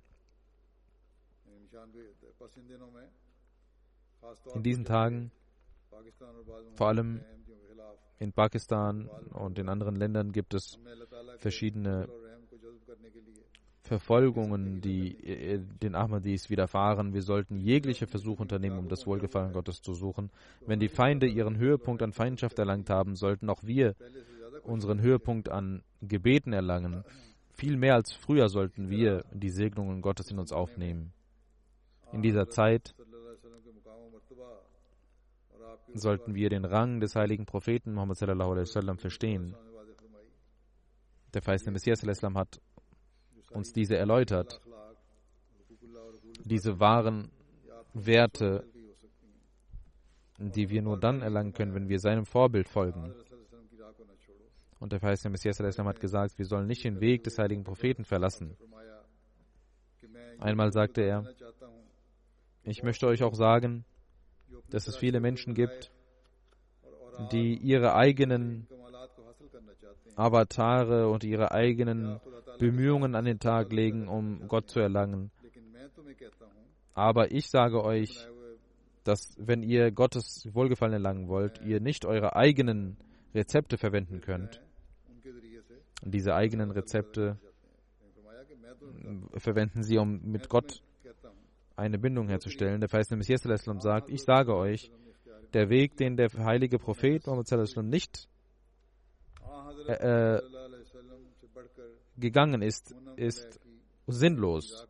In diesen Tagen, vor allem in Pakistan und in anderen Ländern, gibt es verschiedene Verfolgungen, die den Ahmadis widerfahren. Wir sollten jegliche Versuche unternehmen, um das Wohlgefallen Gottes zu suchen. Wenn die Feinde ihren Höhepunkt an Feindschaft erlangt haben, sollten auch wir unseren Höhepunkt an Gebeten erlangen. Viel mehr als früher sollten wir die Segnungen Gottes in uns aufnehmen. In dieser Zeit sollten wir den Rang des heiligen Propheten Muhammad verstehen. Der verheißene Messias hat uns diese erläutert. Diese wahren Werte, die wir nur dann erlangen können, wenn wir seinem Vorbild folgen. Und der verheißene Messias hat gesagt, wir sollen nicht den Weg des heiligen Propheten verlassen. Einmal sagte er, ich möchte euch auch sagen, dass es viele Menschen gibt, die ihre eigenen Avatare und ihre eigenen Bemühungen an den Tag legen, um Gott zu erlangen. Aber ich sage euch, dass wenn ihr Gottes Wohlgefallen erlangen wollt, ihr nicht eure eigenen Rezepte verwenden könnt. Diese eigenen Rezepte verwenden sie, um mit Gott eine Bindung herzustellen. Der verheißene Messias sagt, ich sage euch, der Weg, den der heilige Prophet Muhammad nicht äh, gegangen ist, ist sinnlos.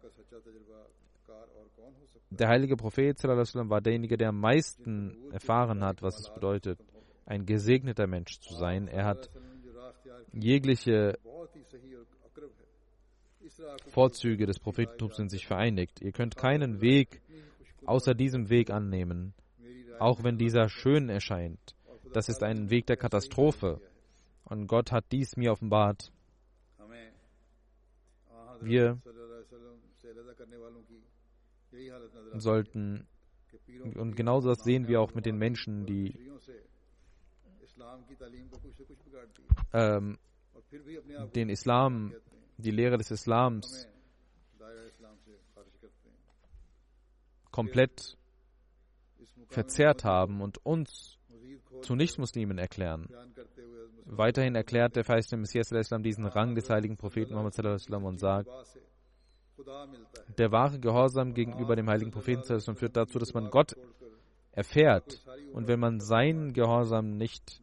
Der heilige Prophet war derjenige, der am meisten erfahren hat, was es bedeutet, ein gesegneter Mensch zu sein. Er hat jegliche Vorzüge des Prophetentums in sich vereinigt. Ihr könnt keinen Weg außer diesem Weg annehmen, auch wenn dieser schön erscheint. Das ist ein Weg der Katastrophe. Und Gott hat dies mir offenbart. Wir sollten, und genauso das sehen wir auch mit den Menschen, die ähm, den Islam, die Lehre des Islams komplett verzerrt haben und uns zu Nichtmuslimen erklären. Weiterhin erklärt der verheißene Messias diesen Rang des heiligen Propheten Muhammad und sagt, der wahre Gehorsam gegenüber dem heiligen Propheten führt dazu, dass man Gott erfährt. Und wenn man seinen Gehorsam nicht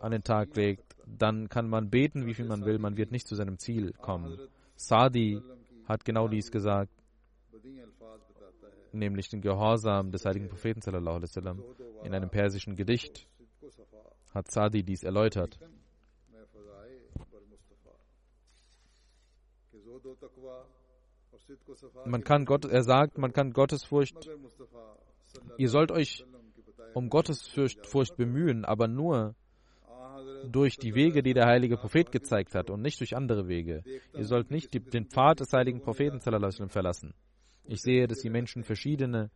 an den Tag legt, dann kann man beten, wie viel man will, man wird nicht zu seinem Ziel kommen. Sadi hat genau dies gesagt, nämlich den Gehorsam des heiligen Propheten in einem persischen Gedicht hat Sadi dies erläutert. Man kann Gott, er sagt, man kann Gottesfurcht, ihr sollt euch um Gottesfurcht bemühen, aber nur durch die Wege, die der heilige Prophet gezeigt hat und nicht durch andere Wege. Ihr sollt nicht die, den Pfad des heiligen Propheten verlassen. Ich sehe, dass die Menschen verschiedene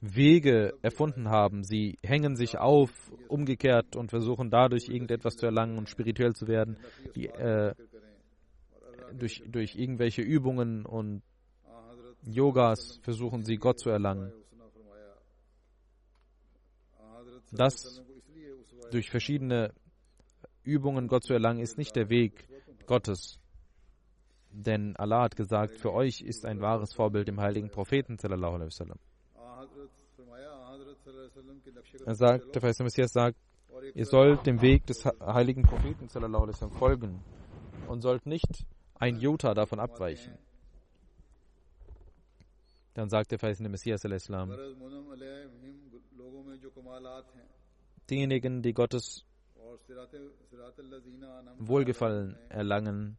Wege erfunden haben. Sie hängen sich auf, umgekehrt und versuchen dadurch irgendetwas zu erlangen und spirituell zu werden. Die, äh, durch, durch irgendwelche Übungen und Yogas versuchen sie Gott zu erlangen. Das durch verschiedene Übungen Gott zu erlangen, ist nicht der Weg Gottes. Denn Allah hat gesagt, für euch ist ein wahres Vorbild im heiligen Propheten. Er sagt, der Verheißene Messias sagt, ihr sollt dem Weg des heiligen Propheten folgen und sollt nicht ein Jota davon abweichen. Dann sagt der verheißene Messias al-Islam, diejenigen, die Gottes Wohlgefallen erlangen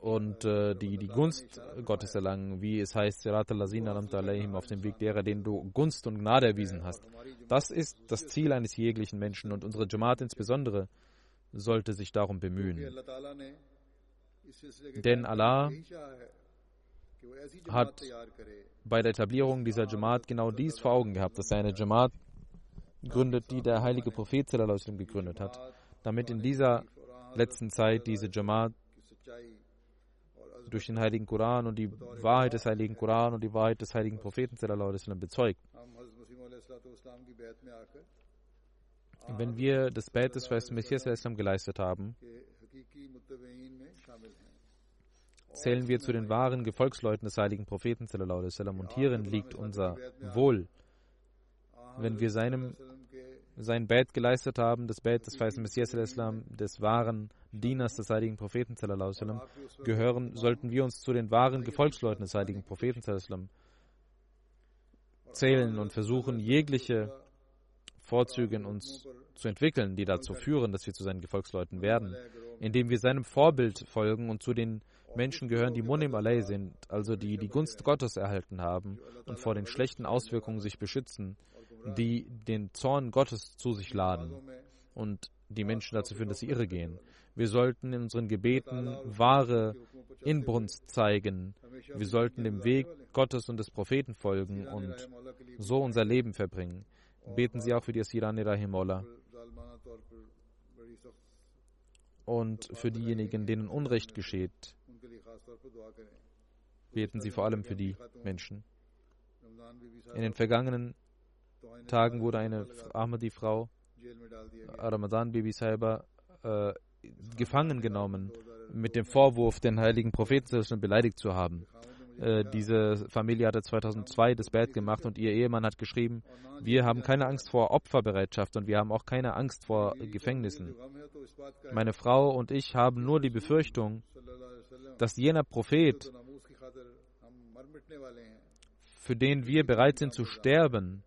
und äh, die die Gunst Gottes erlangen, wie es heißt, auf dem Weg derer, denen du Gunst und Gnade erwiesen hast. Das ist das Ziel eines jeglichen Menschen und unsere Jamaat insbesondere sollte sich darum bemühen. Denn Allah hat bei der Etablierung dieser Jamaat genau dies vor Augen gehabt, dass er eine Jamaat gründet, die der heilige Prophet gegründet hat, damit in dieser letzten Zeit diese Jamaat durch den heiligen Koran und die Wahrheit des heiligen Koran und die Wahrheit des heiligen Propheten bezeugt. Wenn wir das Bett des Messias geleistet haben, zählen wir zu den wahren Gefolgsleuten des heiligen Propheten und hierin liegt unser Wohl. Wenn wir seinem sein Bett geleistet haben, das Bett des weißen Messias des wahren Dieners des heiligen Propheten gehören, sollten wir uns zu den wahren Gefolgsleuten des heiligen Propheten zählen und versuchen, jegliche Vorzüge in uns zu entwickeln, die dazu führen, dass wir zu seinen Gefolgsleuten werden, indem wir seinem Vorbild folgen und zu den Menschen gehören, die Munim Alay sind, also die die Gunst Gottes erhalten haben und vor den schlechten Auswirkungen sich beschützen, die den Zorn Gottes zu sich laden und die Menschen dazu führen, dass sie irre gehen. Wir sollten in unseren Gebeten wahre Inbrunst zeigen. Wir sollten dem Weg Gottes und des Propheten folgen und so unser Leben verbringen. Beten Sie auch für die Asirani Rahimullah und für diejenigen, denen Unrecht geschieht. Beten Sie vor allem für die Menschen. In den vergangenen Tagen wurde eine Ahmadi-Frau, Ramadan Bibi Saiba, äh, gefangen genommen mit dem Vorwurf, den heiligen Propheten beleidigt zu haben. Äh, diese Familie hatte 2002 das Bett gemacht und ihr Ehemann hat geschrieben, wir haben keine Angst vor Opferbereitschaft und wir haben auch keine Angst vor Gefängnissen. Meine Frau und ich haben nur die Befürchtung, dass jener Prophet, für den wir bereit sind zu sterben,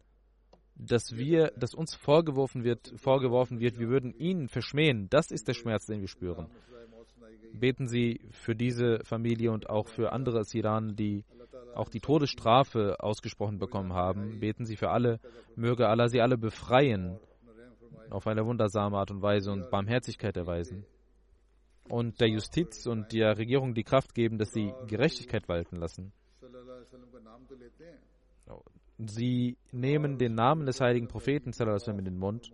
dass wir, dass uns vorgeworfen wird, vorgeworfen wird, wir würden ihn verschmähen. Das ist der Schmerz, den wir spüren. Beten Sie für diese Familie und auch für andere Iranen, die auch die Todesstrafe ausgesprochen bekommen haben. Beten Sie für alle. Möge Allah sie alle befreien auf eine wundersame Art und Weise und Barmherzigkeit erweisen. Und der Justiz und der Regierung die Kraft geben, dass sie Gerechtigkeit walten lassen. Sie nehmen den Namen des heiligen Propheten in den Mund.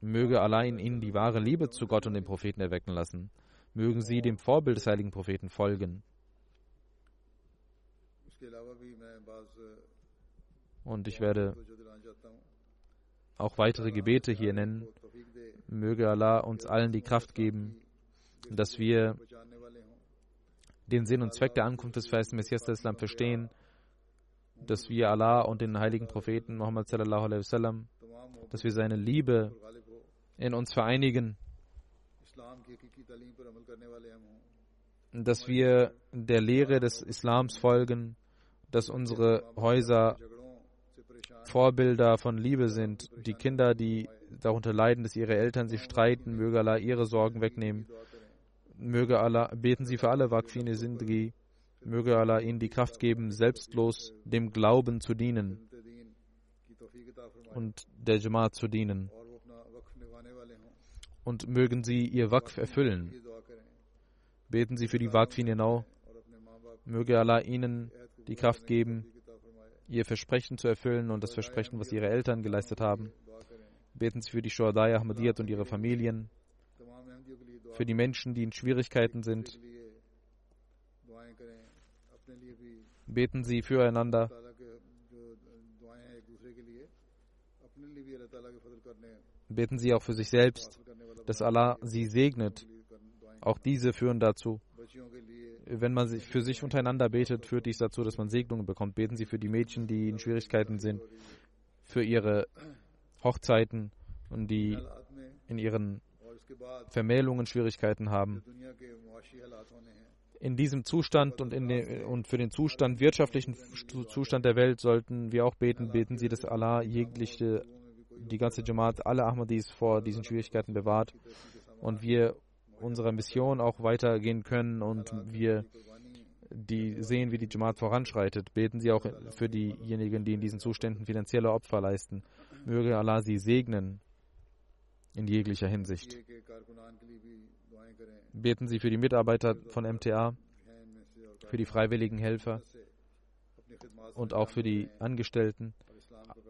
Möge allein ihnen die wahre Liebe zu Gott und dem Propheten erwecken lassen. Mögen sie dem Vorbild des heiligen Propheten folgen. Und ich werde auch weitere Gebete hier nennen. Möge Allah uns allen die Kraft geben, dass wir den Sinn und Zweck der Ankunft des feisten Messias des Islam verstehen dass wir Allah und den heiligen Propheten Muhammad sallallahu alaihi wasallam, dass wir seine Liebe in uns vereinigen, dass wir der Lehre des Islams folgen, dass unsere Häuser Vorbilder von Liebe sind. Die Kinder, die darunter leiden, dass ihre Eltern sich streiten, möge Allah ihre Sorgen wegnehmen. Möge Allah, beten Sie für alle Waqfine Sindri, Möge Allah ihnen die Kraft geben, selbstlos dem Glauben zu dienen und der Jamaat zu dienen. Und mögen sie ihr Waqf erfüllen. Beten Sie für die Waqfin genau. Möge Allah ihnen die Kraft geben, ihr Versprechen zu erfüllen und das Versprechen, was ihre Eltern geleistet haben. Beten Sie für die Shuhadai Ahmadiyyat und ihre Familien, für die Menschen, die in Schwierigkeiten sind, Beten Sie füreinander. Beten Sie auch für sich selbst, dass Allah sie segnet. Auch diese führen dazu. Wenn man für sich untereinander betet, führt dies dazu, dass man Segnungen bekommt. Beten Sie für die Mädchen, die in Schwierigkeiten sind, für ihre Hochzeiten und die in ihren Vermählungen Schwierigkeiten haben in diesem Zustand und, den, und für den Zustand, wirtschaftlichen Zustand der Welt sollten wir auch beten. Beten Sie, dass Allah jegliche, die ganze Jamaat, alle Ahmadis vor diesen Schwierigkeiten bewahrt und wir unserer Mission auch weitergehen können und wir die sehen, wie die Jamaat voranschreitet. Beten Sie auch für diejenigen, die in diesen Zuständen finanzielle Opfer leisten. Möge Allah sie segnen in jeglicher Hinsicht. Beten Sie für die Mitarbeiter von MTA für die freiwilligen Helfer und auch für die Angestellten,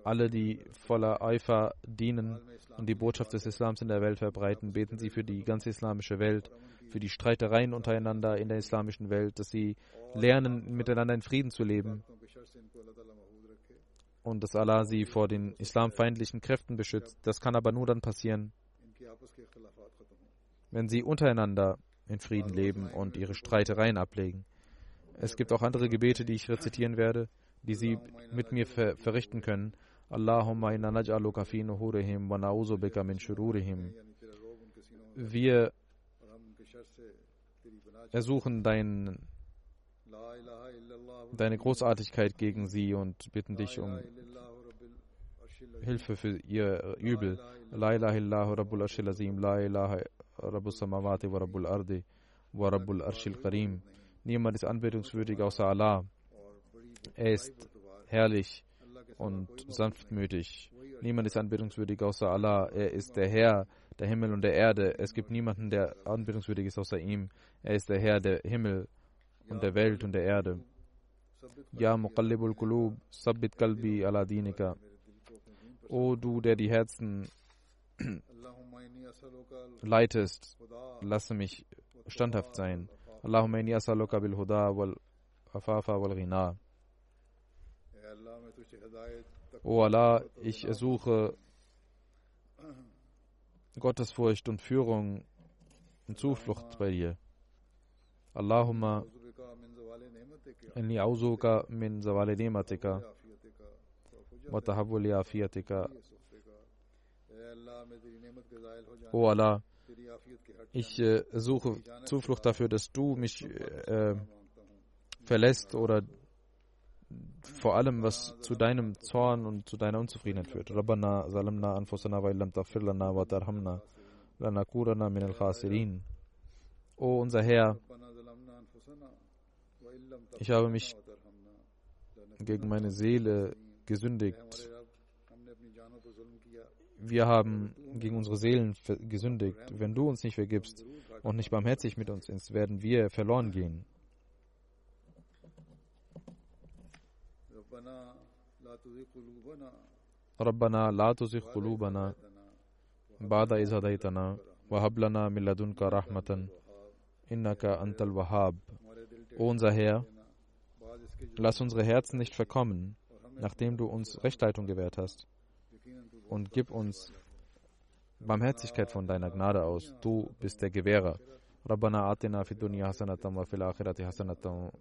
alle, die voller Eifer dienen und die Botschaft des Islams in der Welt verbreiten. Beten Sie für die ganze islamische Welt, für die Streitereien untereinander in der islamischen Welt, dass sie lernen, miteinander in Frieden zu leben und dass Allah sie vor den islamfeindlichen Kräften beschützt. Das kann aber nur dann passieren, wenn sie untereinander in Frieden leben und ihre Streitereien ablegen. Es gibt auch andere Gebete, die ich rezitieren werde, die sie mit mir ver verrichten können. Allahumma inna naj'aluka fi nuhurihim wa na'udhu bika min shururihim. Wir ersuchen dein, deine Großartigkeit gegen sie und bitten dich um Hilfe für ihr Übel. La ilaha illahu rabbul arshil azim, la ilaha rabbus samawati wa rabbul ardi wa rabbul arshil karim. Niemand ist anbetungswürdig außer Allah. Er ist herrlich und sanftmütig. Niemand ist anbetungswürdig außer Allah. Er ist der Herr der Himmel und der Erde. Es gibt niemanden, der anbetungswürdig ist außer ihm. Er ist der Herr der Himmel und der Welt und der Erde. Ja, Muqallibul Qulub, Sabbit Kalbi ala dinika. O du, der die Herzen leitest, lasse mich standhaft sein. Allahumma inni as'aluka bil huda wal afafa wal ghina. O Allah, ich ersuche Gottesfurcht und Führung und Zuflucht bei dir. Allahumma inni auzuka min zawali ni'matika wa tahabbuli afiyatika. O Allah, ich äh, suche Zuflucht dafür, dass du mich äh, verlässt oder vor allem, was zu deinem Zorn und zu deiner Unzufriedenheit führt. Rabbana zalamna anfusana wa illam taghfir lana wa tarhamna lanakurana min al-khasirin. O unser Herr, ich habe mich gegen meine Seele gesündigt. Wir haben gegen unsere Seelen gesündigt. Wenn du uns nicht vergibst und nicht barmherzig mit uns bist, werden wir verloren gehen. ربنا لا تزغ قلوبنا بعد إذ هديتنا وهب لنا من لدنك رحمة إنك أنت الوهاب O unser Herr, lass unsere Herzen nicht verkommen, nachdem du uns Rechtleitung gewährt hast. Und gib uns Barmherzigkeit von deiner Gnade aus. Du bist der Gewährer. ربنا آتنا في الدنيا حسنة وفي الآخرة حسنة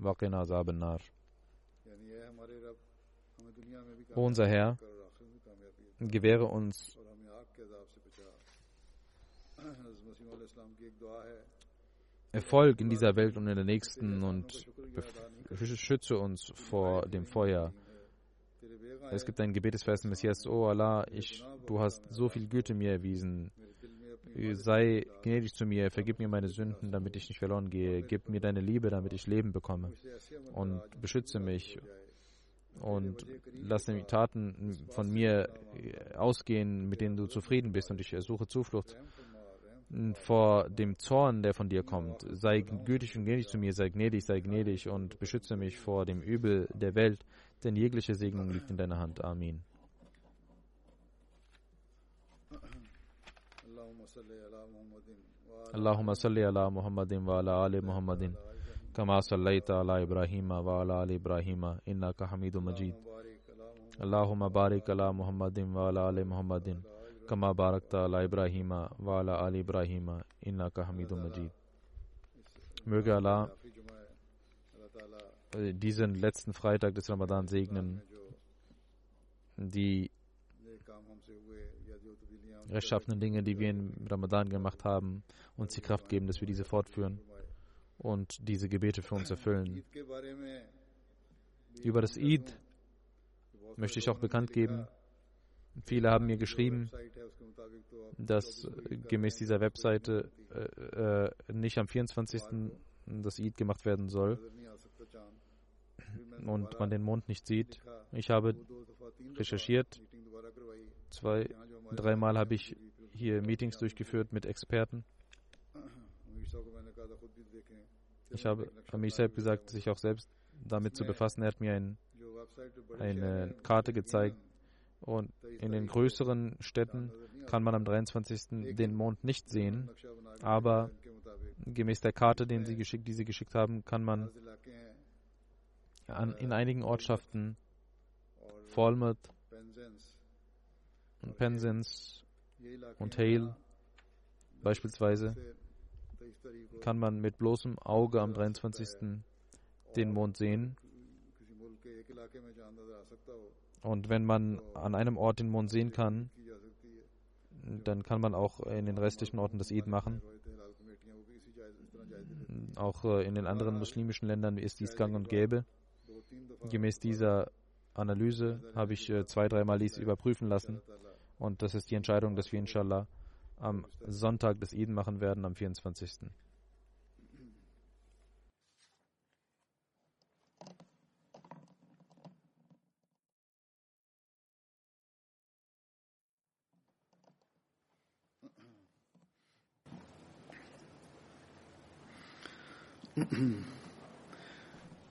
وقنا عذاب النار O unser Herr, gewähre uns Erfolg in dieser Welt und in der nächsten und schütze uns vor dem Feuer. Es gibt ein Gebetesvers im Messias, O Allah, ich, du hast so viel Güte mir erwiesen. Sei gnädig zu mir, vergib mir meine Sünden, damit ich nicht verloren gehe. Gib mir deine Liebe, damit ich Leben bekomme. Und beschütze mich und lass die Taten von mir ausgehen, mit denen du zufrieden bist und ich suche Zuflucht vor dem Zorn, der von dir kommt. Sei gütig und gnädig zu mir, sei gnädig, sei gnädig und beschütze mich vor dem Übel der Welt, denn jegliche Segnung liegt in deiner Hand. Amen. Allahumma salli ala Muhammadin wa ala ali Muhammadin. كما صليت على إبراهيم وعلى آل إبراهيم إنك حميد مجيد اللهم بارك على محمد وعلى آل محمد كما باركت على إبراهيم وعلى آل إبراهيم إنك حميد مجيد Möge Allah diesen letzten Freitag des Ramadan segnen, die rechtschaffenen Dinge, die wir im Ramadan gemacht haben, uns die Kraft geben, dass wir diese fortführen und diese Gebete für uns erfüllen. Über das Eid möchte ich auch bekannt geben. Viele haben mir geschrieben, dass gemäß dieser Webseite äh, äh, nicht am 24. das Eid gemacht werden soll und man den Mond nicht sieht. Ich habe recherchiert. Zwei, dreimal habe ich hier Meetings durchgeführt mit Experten. Ich habe Amir Saib gesagt, sich auch selbst damit zu befassen. Er hat mir ein, eine Karte gezeigt. Und in den größeren Städten kann man am 23. den Mond nicht sehen. Aber gemäß der Karte, den sie geschickt, die sie geschickt haben, kann man an, in einigen Ortschaften Falmouth und Penzance und Hale beispielsweise kann man mit bloßem Auge am 23. den Mond sehen. Und wenn man an einem Ort den Mond sehen kann, dann kann man auch in den restlichen Orten das Eid machen. Auch äh, in den anderen muslimischen Ländern ist dies gang und gäbe. Gemäß dieser Analyse habe ich äh, zwei, dreimal dies überprüfen lassen. Und das ist die Entscheidung, dass wir inshallah am Sonntag das Eid machen werden, am 24.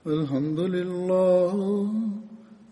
الحمد لله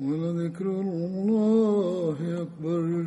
ولذكر الله أكبر.